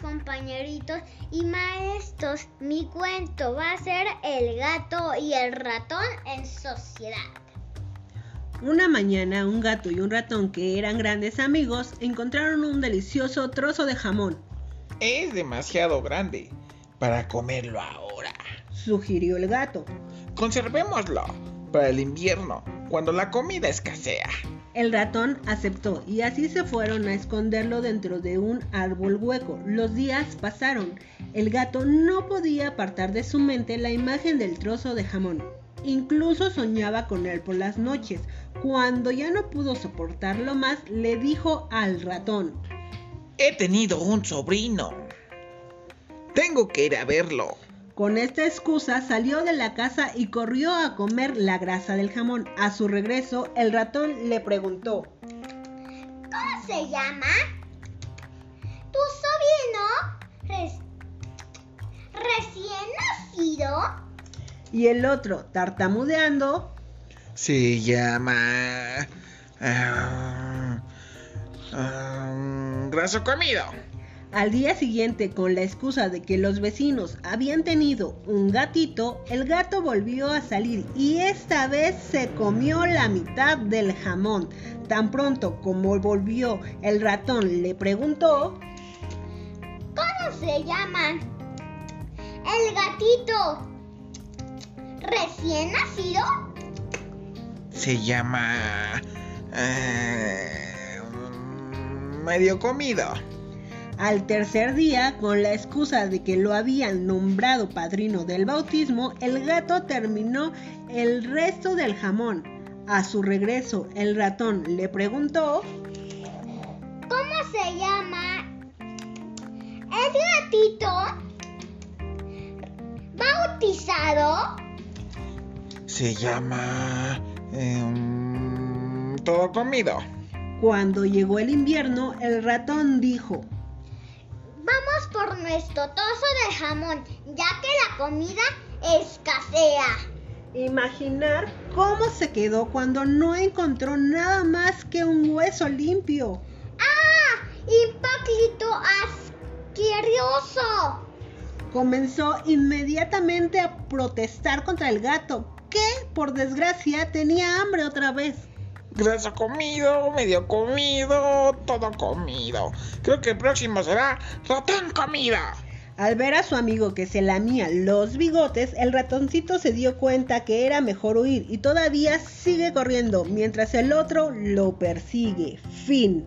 compañeritos y maestros. Mi cuento va a ser El gato y el ratón en sociedad. Una mañana un gato y un ratón que eran grandes amigos encontraron un delicioso trozo de jamón. Es demasiado grande para comerlo ahora, sugirió el gato. Conservémoslo para el invierno, cuando la comida escasea. El ratón aceptó y así se fueron a esconderlo dentro de un árbol hueco. Los días pasaron. El gato no podía apartar de su mente la imagen del trozo de jamón. Incluso soñaba con él por las noches. Cuando ya no pudo soportarlo más, le dijo al ratón. He tenido un sobrino. Tengo que ir a verlo. Con esta excusa salió de la casa y corrió a comer la grasa del jamón. A su regreso, el ratón le preguntó, ¿Cómo se llama? ¿Tu sobrino recién nacido? Y el otro, tartamudeando, se llama... Uh, graso comido. Al día siguiente, con la excusa de que los vecinos habían tenido un gatito, el gato volvió a salir y esta vez se comió la mitad del jamón. Tan pronto como volvió, el ratón le preguntó, ¿Cómo se llama? El gatito recién nacido. Se llama... Eh, medio comido. Al tercer día, con la excusa de que lo habían nombrado padrino del bautismo, el gato terminó el resto del jamón. A su regreso, el ratón le preguntó, ¿Cómo se llama? ¿Es gatito bautizado? Se llama... Em, todo comido. Cuando llegó el invierno, el ratón dijo, Vamos por nuestro trozo de jamón, ya que la comida escasea. Imaginar cómo se quedó cuando no encontró nada más que un hueso limpio. ¡Ah! ¡Impacto asqueroso! Comenzó inmediatamente a protestar contra el gato, que por desgracia tenía hambre otra vez. Graso comido, medio comido, todo comido. Creo que el próximo será ratón comida. Al ver a su amigo que se lamía los bigotes, el ratoncito se dio cuenta que era mejor huir y todavía sigue corriendo mientras el otro lo persigue. Fin.